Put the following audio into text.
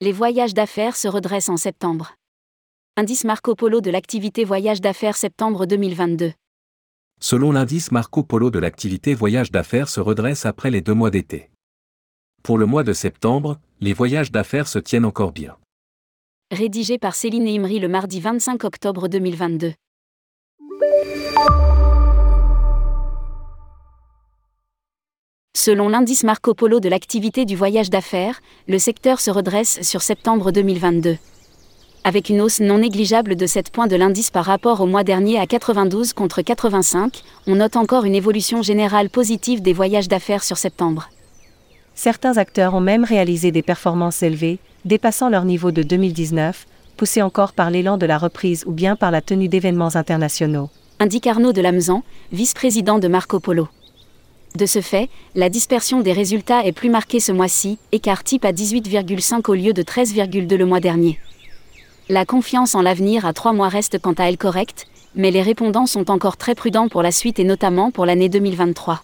Les voyages d'affaires se redressent en septembre. Indice Marco Polo de l'activité voyage d'affaires septembre 2022. Selon l'indice Marco Polo de l'activité voyage d'affaires se redresse après les deux mois d'été. Pour le mois de septembre, les voyages d'affaires se tiennent encore bien. Rédigé par Céline Imri le mardi 25 octobre 2022. Selon l'indice Marco Polo de l'activité du voyage d'affaires, le secteur se redresse sur septembre 2022. Avec une hausse non négligeable de 7 points de l'indice par rapport au mois dernier à 92 contre 85, on note encore une évolution générale positive des voyages d'affaires sur septembre. Certains acteurs ont même réalisé des performances élevées, dépassant leur niveau de 2019, poussés encore par l'élan de la reprise ou bien par la tenue d'événements internationaux. Indique Arnaud de Lamezan, vice-président de Marco Polo. De ce fait, la dispersion des résultats est plus marquée ce mois-ci, écart type à 18,5 au lieu de 13,2 le mois dernier. La confiance en l'avenir à trois mois reste quant à elle correcte, mais les répondants sont encore très prudents pour la suite et notamment pour l'année 2023.